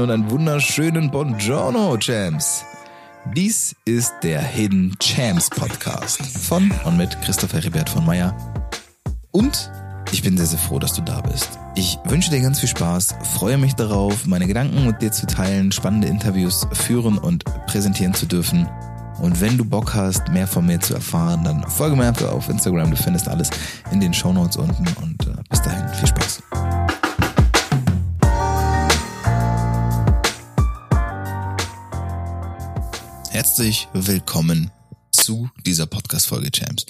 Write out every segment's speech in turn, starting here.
Moin und einen wunderschönen Buongiorno, Champs. Dies ist der Hidden Champs Podcast von und mit Christoph Heribert von Meyer. Und ich bin sehr, sehr froh, dass du da bist. Ich wünsche dir ganz viel Spaß, freue mich darauf, meine Gedanken mit dir zu teilen, spannende Interviews führen und präsentieren zu dürfen. Und wenn du Bock hast, mehr von mir zu erfahren, dann folge mir einfach auf Instagram. Du findest alles in den Show Notes unten. Und äh, bis dahin, viel Spaß. Herzlich willkommen zu dieser Podcast-Folge, Champs.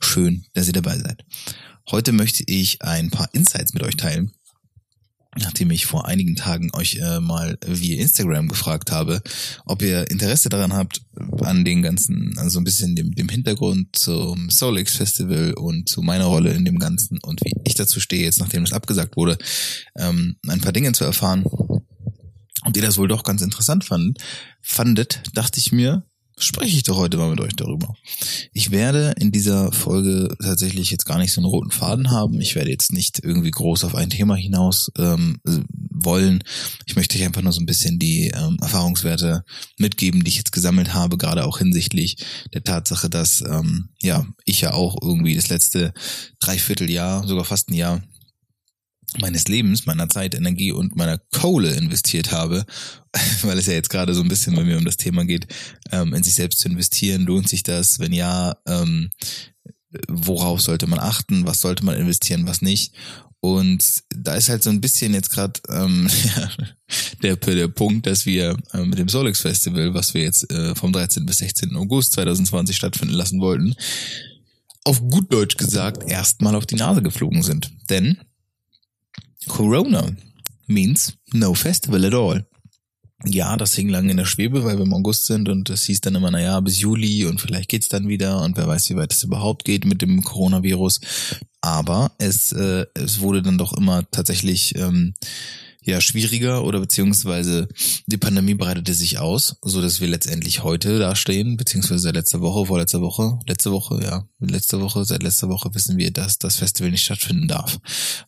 Schön, dass ihr dabei seid. Heute möchte ich ein paar Insights mit euch teilen, nachdem ich vor einigen Tagen euch äh, mal via Instagram gefragt habe, ob ihr Interesse daran habt, an den ganzen, also ein bisschen dem, dem Hintergrund zum Solix Festival und zu meiner Rolle in dem Ganzen und wie ich dazu stehe, jetzt nachdem es abgesagt wurde, ähm, ein paar Dinge zu erfahren. Ihr das wohl doch ganz interessant fand, fandet, dachte ich mir, spreche ich doch heute mal mit euch darüber. Ich werde in dieser Folge tatsächlich jetzt gar nicht so einen roten Faden haben. Ich werde jetzt nicht irgendwie groß auf ein Thema hinaus ähm, wollen. Ich möchte euch einfach nur so ein bisschen die ähm, Erfahrungswerte mitgeben, die ich jetzt gesammelt habe, gerade auch hinsichtlich der Tatsache, dass ähm, ja ich ja auch irgendwie das letzte Dreivierteljahr, sogar fast ein Jahr meines Lebens, meiner Zeit, Energie und meiner Kohle investiert habe, weil es ja jetzt gerade so ein bisschen bei mir um das Thema geht, ähm, in sich selbst zu investieren, lohnt sich das? Wenn ja, ähm, worauf sollte man achten? Was sollte man investieren, was nicht? Und da ist halt so ein bisschen jetzt gerade ähm, der, der Punkt, dass wir äh, mit dem Solix Festival, was wir jetzt äh, vom 13. bis 16. August 2020 stattfinden lassen wollten, auf gut Deutsch gesagt erstmal auf die Nase geflogen sind. Denn Corona means no festival at all. Ja, das hing lange in der Schwebe, weil wir im August sind und es hieß dann immer, naja, bis Juli und vielleicht geht's dann wieder und wer weiß, wie weit es überhaupt geht mit dem Coronavirus. Aber es, äh, es wurde dann doch immer tatsächlich ähm, ja schwieriger oder beziehungsweise die Pandemie breitete sich aus, so dass wir letztendlich heute dastehen, beziehungsweise seit letzter Woche, vorletzter Woche, letzte Woche, ja, letzte Woche, seit letzter Woche wissen wir, dass das Festival nicht stattfinden darf.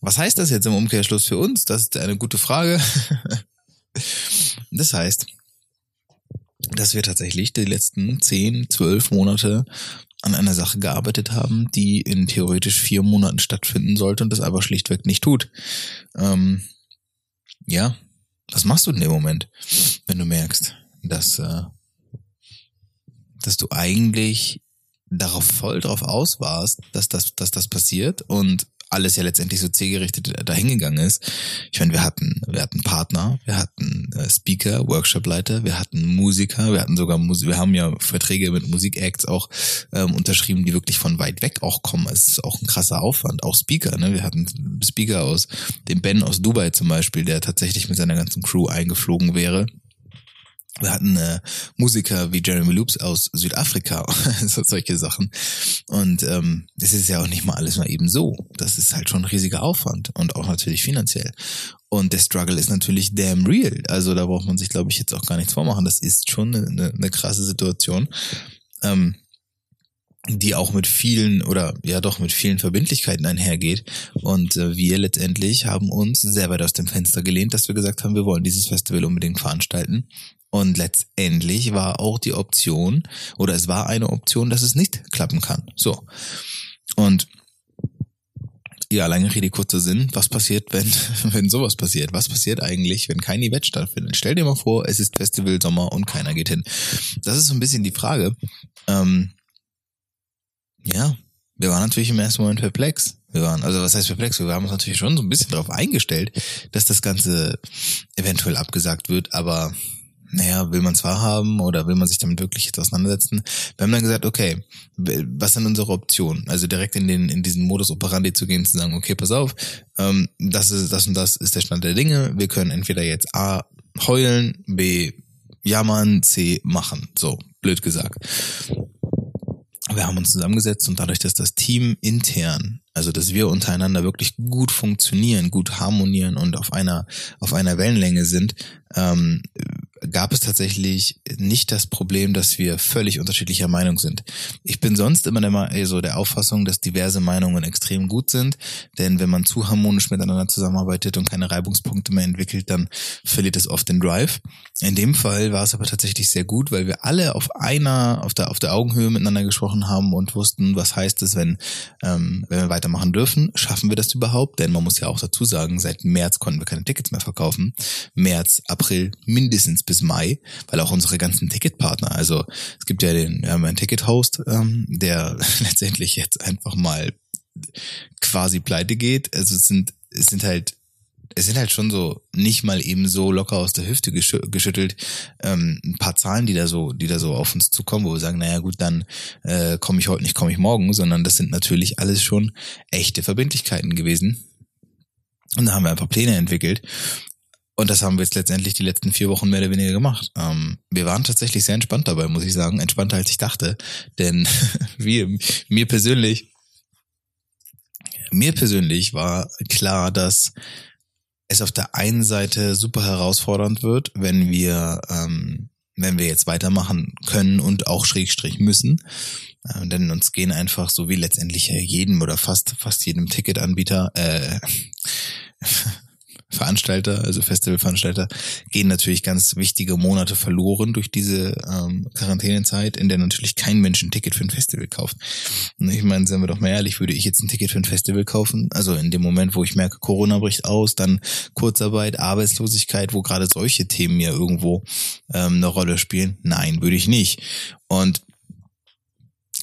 Was heißt das jetzt im Umkehrschluss für uns? Das ist eine gute Frage. das heißt, dass wir tatsächlich die letzten zehn, zwölf Monate an einer Sache gearbeitet haben, die in theoretisch vier Monaten stattfinden sollte und das aber schlichtweg nicht tut. Ähm, ja, was machst du in dem Moment, wenn du merkst, dass, äh, dass du eigentlich darauf voll drauf aus warst, dass das, dass das passiert und alles ja letztendlich so zielgerichtet dahingegangen ist. Ich meine, wir hatten, wir hatten Partner, wir hatten äh, Speaker, Workshopleiter, wir hatten Musiker, wir hatten sogar Musik, wir haben ja Verträge mit Musikacts auch ähm, unterschrieben, die wirklich von weit weg auch kommen. Es ist auch ein krasser Aufwand. Auch Speaker, ne? Wir hatten Speaker aus dem Ben aus Dubai zum Beispiel, der tatsächlich mit seiner ganzen Crew eingeflogen wäre wir hatten äh, Musiker wie Jeremy Loops aus Südafrika, so solche Sachen. Und ähm, das ist ja auch nicht mal alles mal eben so. Das ist halt schon ein riesiger Aufwand und auch natürlich finanziell. Und der Struggle ist natürlich damn real. Also da braucht man sich, glaube ich, jetzt auch gar nichts vormachen. Das ist schon eine, eine krasse Situation. Ähm, die auch mit vielen oder ja doch mit vielen Verbindlichkeiten einhergeht. Und äh, wir letztendlich haben uns sehr weit aus dem Fenster gelehnt, dass wir gesagt haben, wir wollen dieses Festival unbedingt veranstalten. Und letztendlich war auch die Option, oder es war eine Option, dass es nicht klappen kann. So. Und ja, lange Rede, kurzer Sinn. Was passiert, wenn, wenn sowas passiert? Was passiert eigentlich, wenn kein Event stattfindet? Stell dir mal vor, es ist Festival Sommer und keiner geht hin. Das ist so ein bisschen die Frage. Ähm, ja, wir waren natürlich im ersten Moment perplex. Wir waren, also was heißt perplex? Wir haben uns natürlich schon so ein bisschen darauf eingestellt, dass das Ganze eventuell abgesagt wird, aber naja, will man zwar haben oder will man sich damit wirklich jetzt auseinandersetzen? Wir haben dann gesagt, okay, was sind unsere Optionen? Also direkt in den in diesen Modus operandi zu gehen, zu sagen, okay, pass auf, ähm, das ist das und das ist der Stand der Dinge. Wir können entweder jetzt A heulen, B jammern, C machen. So, blöd gesagt. Wir haben uns zusammengesetzt und dadurch, dass das Team intern Also, dass wir untereinander wirklich gut funktionieren, gut harmonieren und auf einer, auf einer Wellenlänge sind, ähm, gab es tatsächlich nicht das Problem, dass wir völlig unterschiedlicher Meinung sind. Ich bin sonst immer der, so der Auffassung, dass diverse Meinungen extrem gut sind, denn wenn man zu harmonisch miteinander zusammenarbeitet und keine Reibungspunkte mehr entwickelt, dann verliert es oft den Drive. In dem Fall war es aber tatsächlich sehr gut, weil wir alle auf einer, auf der, auf der Augenhöhe miteinander gesprochen haben und wussten, was heißt es, wenn, ähm, wenn wir weitermachen dürfen. Schaffen wir das überhaupt? Denn man muss ja auch dazu sagen, seit März konnten wir keine Tickets mehr verkaufen. März, April mindestens bis Mai, weil auch unsere ganzen Ticketpartner, also es gibt ja den, wir haben einen Ticket-Host, ähm, der letztendlich jetzt einfach mal quasi pleite geht. Also es sind, es sind halt es sind halt schon so nicht mal eben so locker aus der Hüfte geschüttelt ähm, ein paar Zahlen, die da so, die da so auf uns zukommen, wo wir sagen, naja gut, dann äh, komme ich heute nicht, komme ich morgen, sondern das sind natürlich alles schon echte Verbindlichkeiten gewesen. Und da haben wir einfach Pläne entwickelt. Und das haben wir jetzt letztendlich die letzten vier Wochen mehr oder weniger gemacht. Ähm, wir waren tatsächlich sehr entspannt dabei, muss ich sagen. Entspannter als ich dachte. Denn wir, mir persönlich, mir persönlich war klar, dass es auf der einen Seite super herausfordernd wird, wenn wir, ähm, wenn wir jetzt weitermachen können und auch Schrägstrich müssen. Äh, denn uns gehen einfach so wie letztendlich jedem oder fast, fast jedem Ticketanbieter, äh, Veranstalter, also Festivalveranstalter, gehen natürlich ganz wichtige Monate verloren durch diese ähm, Quarantänezeit, in der natürlich kein Mensch ein Ticket für ein Festival kauft. Und ich meine, seien wir doch mal ehrlich, würde ich jetzt ein Ticket für ein Festival kaufen? Also in dem Moment, wo ich merke, Corona bricht aus, dann Kurzarbeit, Arbeitslosigkeit, wo gerade solche Themen ja irgendwo ähm, eine Rolle spielen? Nein, würde ich nicht. Und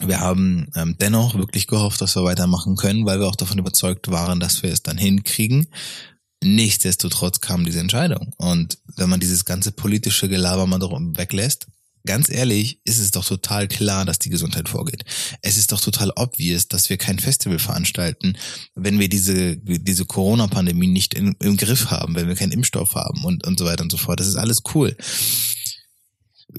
wir haben ähm, dennoch wirklich gehofft, dass wir weitermachen können, weil wir auch davon überzeugt waren, dass wir es dann hinkriegen. Nichtsdestotrotz kam diese Entscheidung. Und wenn man dieses ganze politische Gelaber mal darum weglässt, ganz ehrlich, ist es doch total klar, dass die Gesundheit vorgeht. Es ist doch total obvious, dass wir kein Festival veranstalten, wenn wir diese, diese Corona-Pandemie nicht in, im Griff haben, wenn wir keinen Impfstoff haben und, und so weiter und so fort. Das ist alles cool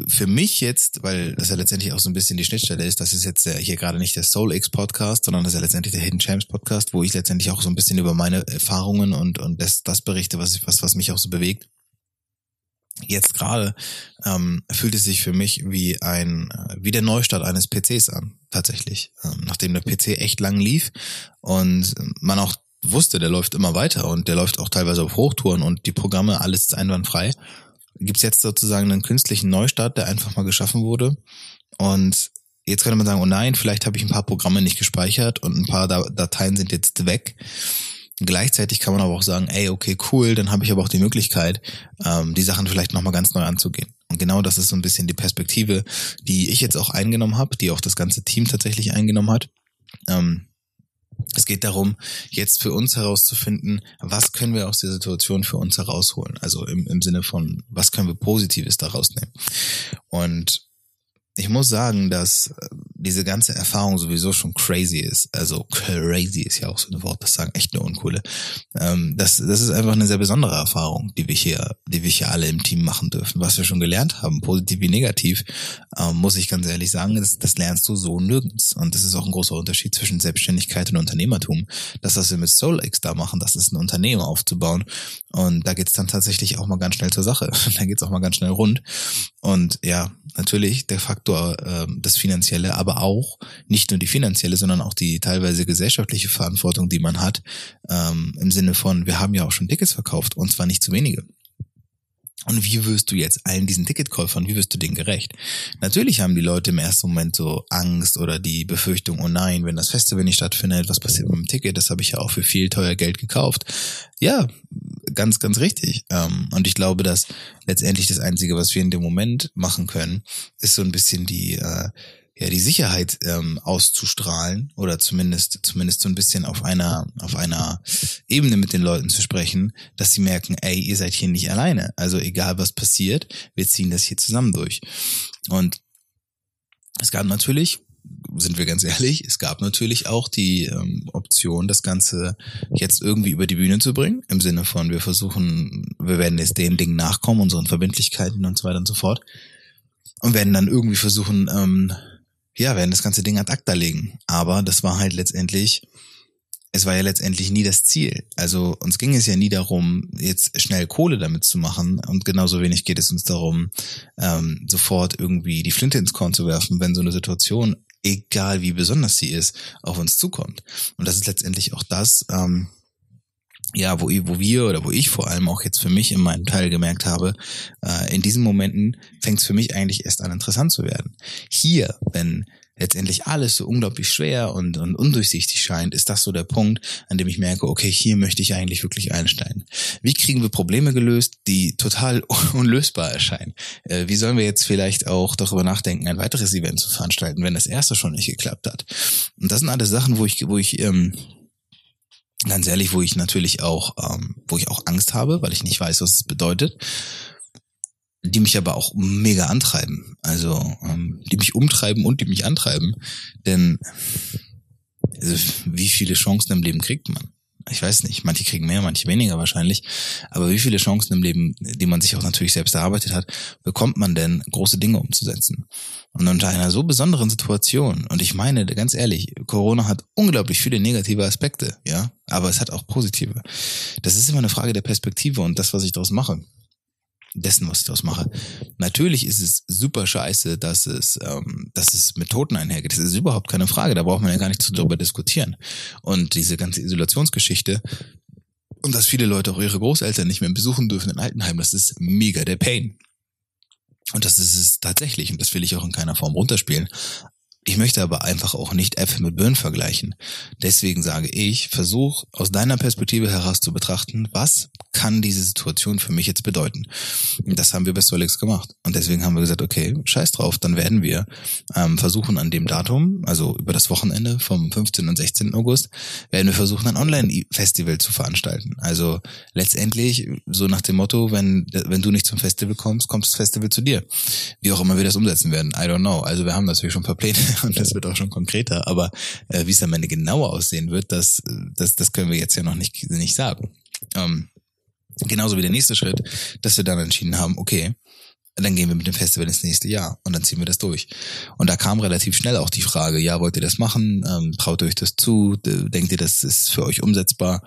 für mich jetzt, weil das ja letztendlich auch so ein bisschen die Schnittstelle ist, das ist jetzt hier gerade nicht der Soul X Podcast, sondern das ist ja letztendlich der Hidden Champs Podcast, wo ich letztendlich auch so ein bisschen über meine Erfahrungen und, und das, das berichte, was, was, was mich auch so bewegt. Jetzt gerade ähm, fühlt es sich für mich wie ein wie der Neustart eines PCs an, tatsächlich. Ähm, nachdem der PC echt lang lief und man auch wusste, der läuft immer weiter und der läuft auch teilweise auf Hochtouren und die Programme, alles ist einwandfrei gibt's jetzt sozusagen einen künstlichen Neustart, der einfach mal geschaffen wurde. Und jetzt könnte man sagen, oh nein, vielleicht habe ich ein paar Programme nicht gespeichert und ein paar Dateien sind jetzt weg. Gleichzeitig kann man aber auch sagen, ey, okay, cool, dann habe ich aber auch die Möglichkeit, ähm, die Sachen vielleicht nochmal ganz neu anzugehen. Und genau das ist so ein bisschen die Perspektive, die ich jetzt auch eingenommen habe, die auch das ganze Team tatsächlich eingenommen hat. Ähm, es geht darum, jetzt für uns herauszufinden, was können wir aus der Situation für uns herausholen. Also im, im Sinne von, was können wir Positives daraus nehmen. Und ich muss sagen, dass äh, diese ganze Erfahrung sowieso schon crazy ist. Also crazy ist ja auch so ein Wort, das sagen echt nur Uncoole. Ähm, das, das ist einfach eine sehr besondere Erfahrung, die wir hier, die wir hier alle im Team machen dürfen. Was wir schon gelernt haben, positiv wie negativ, ähm, muss ich ganz ehrlich sagen, das, das lernst du so nirgends. Und das ist auch ein großer Unterschied zwischen Selbstständigkeit und Unternehmertum. Das, was wir mit SoulX da machen, das ist ein Unternehmen aufzubauen. Und da geht's dann tatsächlich auch mal ganz schnell zur Sache. da geht's auch mal ganz schnell rund. Und ja, natürlich, der Faktor, äh, das Finanzielle, aber auch nicht nur die finanzielle, sondern auch die teilweise gesellschaftliche Verantwortung, die man hat, ähm, im Sinne von, wir haben ja auch schon Tickets verkauft und zwar nicht zu wenige. Und wie wirst du jetzt allen diesen Ticketkäufern, wie wirst du denen gerecht? Natürlich haben die Leute im ersten Moment so Angst oder die Befürchtung, oh nein, wenn das Festival nicht stattfindet, was passiert mit dem Ticket? Das habe ich ja auch für viel teuer Geld gekauft. Ja, ganz, ganz richtig. Ähm, und ich glaube, dass letztendlich das Einzige, was wir in dem Moment machen können, ist so ein bisschen die, äh, ja, die Sicherheit ähm, auszustrahlen oder zumindest, zumindest so ein bisschen auf einer, auf einer Ebene mit den Leuten zu sprechen, dass sie merken, ey, ihr seid hier nicht alleine. Also egal was passiert, wir ziehen das hier zusammen durch. Und es gab natürlich sind wir ganz ehrlich, es gab natürlich auch die ähm, Option, das Ganze jetzt irgendwie über die Bühne zu bringen, im Sinne von, wir versuchen, wir werden jetzt den Dingen nachkommen, unseren Verbindlichkeiten und so weiter und so fort. Und werden dann irgendwie versuchen, ähm, ja, werden das ganze Ding ad acta legen. Aber das war halt letztendlich es war ja letztendlich nie das Ziel. Also uns ging es ja nie darum, jetzt schnell Kohle damit zu machen und genauso wenig geht es uns darum, ähm, sofort irgendwie die Flinte ins Korn zu werfen, wenn so eine Situation, egal wie besonders sie ist, auf uns zukommt. Und das ist letztendlich auch das, ähm, ja, wo, wo wir oder wo ich vor allem auch jetzt für mich in meinem Teil gemerkt habe, äh, in diesen Momenten fängt es für mich eigentlich erst an interessant zu werden. Hier, wenn letztendlich alles so unglaublich schwer und, und undurchsichtig scheint, ist das so der Punkt, an dem ich merke, okay, hier möchte ich eigentlich wirklich einsteigen. Wie kriegen wir Probleme gelöst, die total unlösbar erscheinen? Äh, wie sollen wir jetzt vielleicht auch darüber nachdenken, ein weiteres Event zu veranstalten, wenn das erste schon nicht geklappt hat? Und das sind alles Sachen, wo ich, wo ich ähm, ganz ehrlich, wo ich natürlich auch, ähm, wo ich auch Angst habe, weil ich nicht weiß, was es bedeutet die mich aber auch mega antreiben. Also ähm, die mich umtreiben und die mich antreiben. Denn also, wie viele Chancen im Leben kriegt man? Ich weiß nicht, manche kriegen mehr, manche weniger wahrscheinlich. Aber wie viele Chancen im Leben, die man sich auch natürlich selbst erarbeitet hat, bekommt man denn, große Dinge umzusetzen? Und unter einer so besonderen Situation, und ich meine, ganz ehrlich, Corona hat unglaublich viele negative Aspekte, ja, aber es hat auch positive. Das ist immer eine Frage der Perspektive und das, was ich daraus mache dessen, was ich daraus mache. Natürlich ist es super scheiße, dass es, ähm, dass es mit Toten einhergeht. Das ist überhaupt keine Frage. Da braucht man ja gar nicht darüber diskutieren. Und diese ganze Isolationsgeschichte und dass viele Leute auch ihre Großeltern nicht mehr besuchen dürfen in Altenheim, das ist mega der Pain. Und das ist es tatsächlich, und das will ich auch in keiner Form runterspielen. Ich möchte aber einfach auch nicht Äpfel mit Birnen vergleichen. Deswegen sage ich, versuch aus deiner Perspektive heraus zu betrachten, was kann diese Situation für mich jetzt bedeuten? Das haben wir bei Solix gemacht. Und deswegen haben wir gesagt, okay, scheiß drauf, dann werden wir ähm, versuchen an dem Datum, also über das Wochenende vom 15. und 16. August, werden wir versuchen, ein Online-Festival zu veranstalten. Also letztendlich so nach dem Motto, wenn, wenn du nicht zum Festival kommst, kommt das Festival zu dir. Wie auch immer wir das umsetzen werden, I don't know. Also wir haben natürlich schon ein paar Pläne und das wird auch schon konkreter, aber äh, wie es am Ende genauer aussehen wird, das, das, das können wir jetzt ja noch nicht, nicht sagen. Ähm, Genauso wie der nächste Schritt, dass wir dann entschieden haben, okay, dann gehen wir mit dem Festival ins nächste Jahr und dann ziehen wir das durch. Und da kam relativ schnell auch die Frage, ja, wollt ihr das machen? Ähm, traut euch das zu? Denkt ihr, das ist für euch umsetzbar?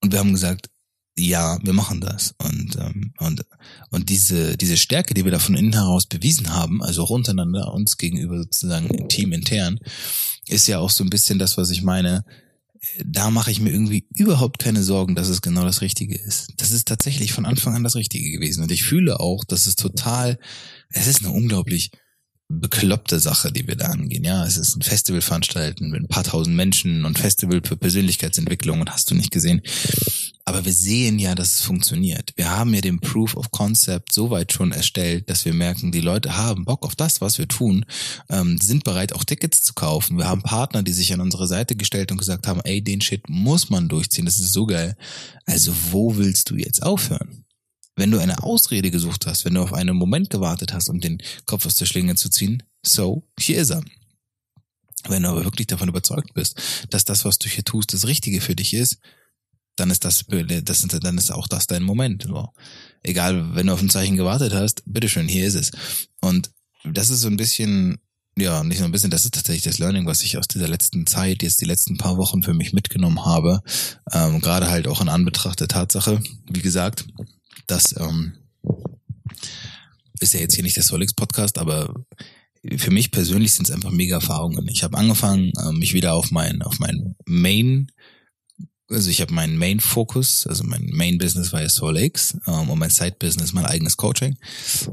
Und wir haben gesagt, ja, wir machen das. Und, ähm, und, und diese, diese Stärke, die wir da von innen heraus bewiesen haben, also auch untereinander, uns gegenüber sozusagen Team intern, ist ja auch so ein bisschen das, was ich meine, da mache ich mir irgendwie überhaupt keine Sorgen, dass es genau das Richtige ist. Das ist tatsächlich von Anfang an das Richtige gewesen. Und ich fühle auch, dass es total, es ist eine unglaublich bekloppte Sache, die wir da angehen. Ja, es ist ein Festival veranstalten mit ein paar tausend Menschen und Festival für Persönlichkeitsentwicklung und hast du nicht gesehen. Aber wir sehen ja, dass es funktioniert. Wir haben ja den Proof of Concept so weit schon erstellt, dass wir merken, die Leute haben Bock auf das, was wir tun, ähm, sind bereit, auch Tickets zu kaufen. Wir haben Partner, die sich an unsere Seite gestellt und gesagt haben, ey, den Shit muss man durchziehen, das ist so geil. Also wo willst du jetzt aufhören? Wenn du eine Ausrede gesucht hast, wenn du auf einen Moment gewartet hast, um den Kopf aus der Schlinge zu ziehen, so, hier ist er. Wenn du aber wirklich davon überzeugt bist, dass das, was du hier tust, das Richtige für dich ist, dann ist das, das dann ist auch das dein Moment. So. Egal, wenn du auf ein Zeichen gewartet hast, bitteschön, hier ist es. Und das ist so ein bisschen, ja, nicht nur ein bisschen, das ist tatsächlich das Learning, was ich aus dieser letzten Zeit, jetzt die letzten paar Wochen für mich mitgenommen habe. Ähm, gerade halt auch in Anbetracht der Tatsache, wie gesagt, dass ähm, ist ja jetzt hier nicht der Solix Podcast, aber für mich persönlich sind es einfach mega Erfahrungen. Ich habe angefangen, äh, mich wieder auf mein auf mein Main also ich habe meinen Main-Fokus, also mein Main-Business war ja SoulX ähm, und mein Side-Business mein eigenes Coaching.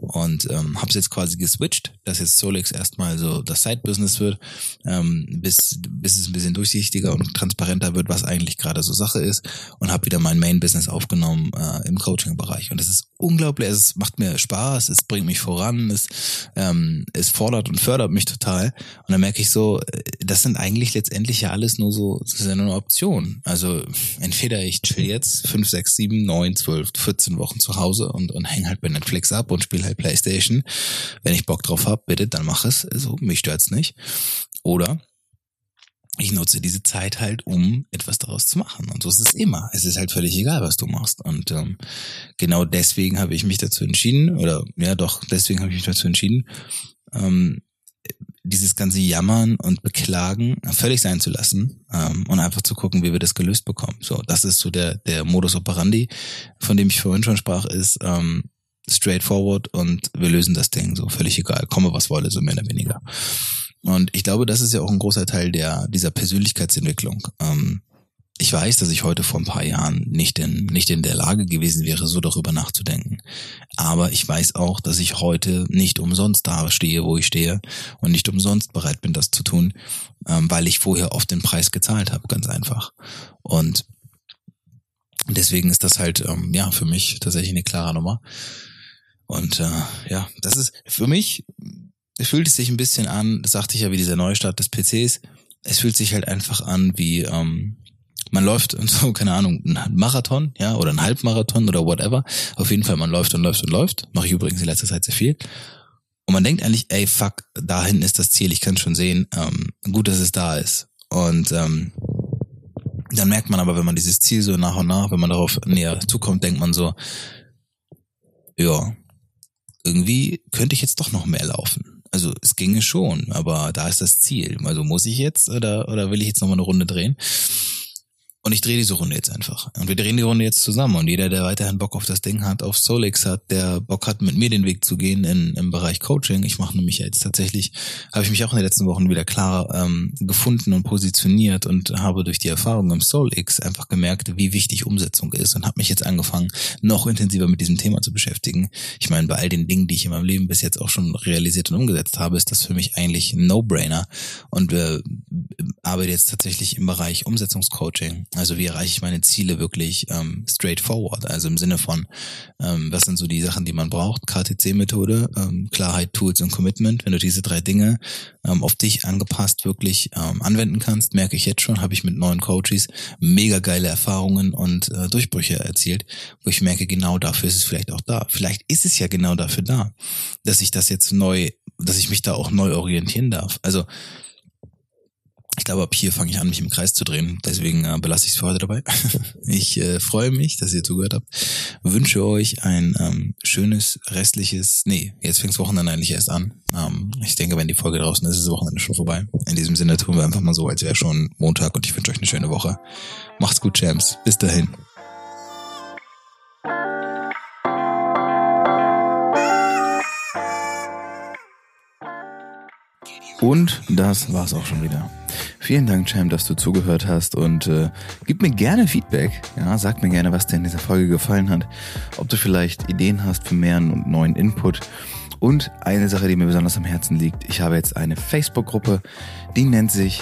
Und ähm, habe es jetzt quasi geswitcht, dass jetzt SoulX erstmal so das Side-Business wird, ähm, bis, bis es ein bisschen durchsichtiger und transparenter wird, was eigentlich gerade so Sache ist. Und habe wieder mein Main-Business aufgenommen äh, im Coaching-Bereich. Und das ist unglaublich, es macht mir Spaß, es bringt mich voran, es, ähm, es fordert und fördert mich total. Und dann merke ich so, äh, das sind eigentlich letztendlich ja alles nur so, das ist ja nur eine Option, also entweder ich chill jetzt fünf, sechs, sieben, neun, zwölf, 14 Wochen zu Hause und, und häng halt bei Netflix ab und spiele halt Playstation. Wenn ich Bock drauf hab, bitte, dann mach es. Also, mich stört's nicht. Oder ich nutze diese Zeit halt, um etwas daraus zu machen. Und so ist es immer. Es ist halt völlig egal, was du machst. Und ähm, genau deswegen habe ich mich dazu entschieden, oder ja doch, deswegen habe ich mich dazu entschieden, ähm, dieses ganze Jammern und Beklagen völlig sein zu lassen ähm, und einfach zu gucken, wie wir das gelöst bekommen. So, das ist so der der Modus operandi, von dem ich vorhin schon sprach, ist ähm, straightforward und wir lösen das Ding so völlig egal, komme was wolle, so mehr oder weniger. Und ich glaube, das ist ja auch ein großer Teil der dieser Persönlichkeitsentwicklung. Ähm, ich weiß, dass ich heute vor ein paar Jahren nicht in, nicht in der Lage gewesen wäre, so darüber nachzudenken. Aber ich weiß auch, dass ich heute nicht umsonst da stehe, wo ich stehe und nicht umsonst bereit bin, das zu tun, ähm, weil ich vorher oft den Preis gezahlt habe, ganz einfach. Und deswegen ist das halt, ähm, ja, für mich tatsächlich eine klare Nummer. Und äh, ja, das ist für mich, fühlt es sich ein bisschen an, das sagte ich ja, wie dieser Neustart des PCs. Es fühlt sich halt einfach an wie, ähm, man läuft so, keine Ahnung, ein Marathon, ja, oder ein Halbmarathon oder whatever. Auf jeden Fall, man läuft und läuft und läuft. Mache ich übrigens in letzter Zeit sehr viel. Und man denkt eigentlich, ey, fuck, da hinten ist das Ziel, ich kann schon sehen. Ähm, gut, dass es da ist. Und ähm, dann merkt man aber, wenn man dieses Ziel so nach und nach, wenn man darauf näher zukommt, denkt man so, ja, irgendwie könnte ich jetzt doch noch mehr laufen. Also es ginge schon, aber da ist das Ziel. Also muss ich jetzt oder, oder will ich jetzt noch mal eine Runde drehen? Und ich drehe diese Runde jetzt einfach. Und wir drehen die Runde jetzt zusammen. Und jeder, der weiterhin Bock auf das Ding hat, auf Solix hat, der Bock hat, mit mir den Weg zu gehen in, im Bereich Coaching. Ich mache nämlich jetzt tatsächlich, habe ich mich auch in den letzten Wochen wieder klar ähm, gefunden und positioniert und habe durch die Erfahrung im Solix einfach gemerkt, wie wichtig Umsetzung ist und habe mich jetzt angefangen, noch intensiver mit diesem Thema zu beschäftigen. Ich meine, bei all den Dingen, die ich in meinem Leben bis jetzt auch schon realisiert und umgesetzt habe, ist das für mich eigentlich ein No-Brainer und äh, arbeite jetzt tatsächlich im Bereich Umsetzungscoaching also wie erreiche ich meine Ziele wirklich ähm, straightforward? Also im Sinne von, ähm, was sind so die Sachen, die man braucht? KTC-Methode, ähm, Klarheit, Tools und Commitment. Wenn du diese drei Dinge ähm, auf dich angepasst wirklich ähm, anwenden kannst, merke ich jetzt schon, habe ich mit neuen Coaches mega geile Erfahrungen und äh, Durchbrüche erzielt, wo ich merke, genau dafür ist es vielleicht auch da. Vielleicht ist es ja genau dafür da, dass ich das jetzt neu, dass ich mich da auch neu orientieren darf. Also ich glaube, ab hier fange ich an, mich im Kreis zu drehen. Deswegen äh, belasse ich es für heute dabei. ich äh, freue mich, dass ihr zugehört habt. Wünsche euch ein ähm, schönes restliches, nee, jetzt fängt das Wochenende eigentlich erst an. Ähm, ich denke, wenn die Folge draußen ist, ist das Wochenende schon vorbei. In diesem Sinne tun wir einfach mal so, als wäre schon Montag und ich wünsche euch eine schöne Woche. Macht's gut, Champs. Bis dahin. Und das war's auch schon wieder. Vielen Dank, Cham, dass du zugehört hast und äh, gib mir gerne Feedback. Ja, sag mir gerne, was dir in dieser Folge gefallen hat. Ob du vielleicht Ideen hast für mehr und neuen Input. Und eine Sache, die mir besonders am Herzen liegt. Ich habe jetzt eine Facebook-Gruppe, die nennt sich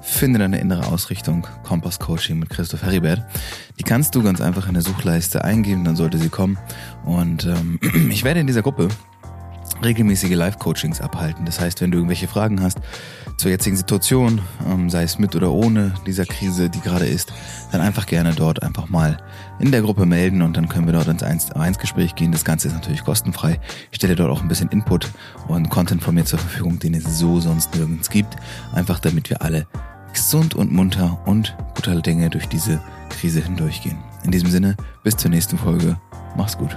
Finde deine innere Ausrichtung, Kompass Coaching mit Christoph Heribert. Die kannst du ganz einfach in der Suchleiste eingeben, dann sollte sie kommen. Und ähm, ich werde in dieser Gruppe regelmäßige Live-Coachings abhalten. Das heißt, wenn du irgendwelche Fragen hast zur jetzigen Situation, ähm, sei es mit oder ohne dieser Krise, die gerade ist, dann einfach gerne dort einfach mal in der Gruppe melden und dann können wir dort ins 1 Gespräch gehen. Das Ganze ist natürlich kostenfrei. Ich stelle dort auch ein bisschen Input und Content von mir zur Verfügung, den es so sonst nirgends gibt. Einfach damit wir alle gesund und munter und guter Dinge durch diese Krise hindurchgehen. In diesem Sinne, bis zur nächsten Folge. Mach's gut.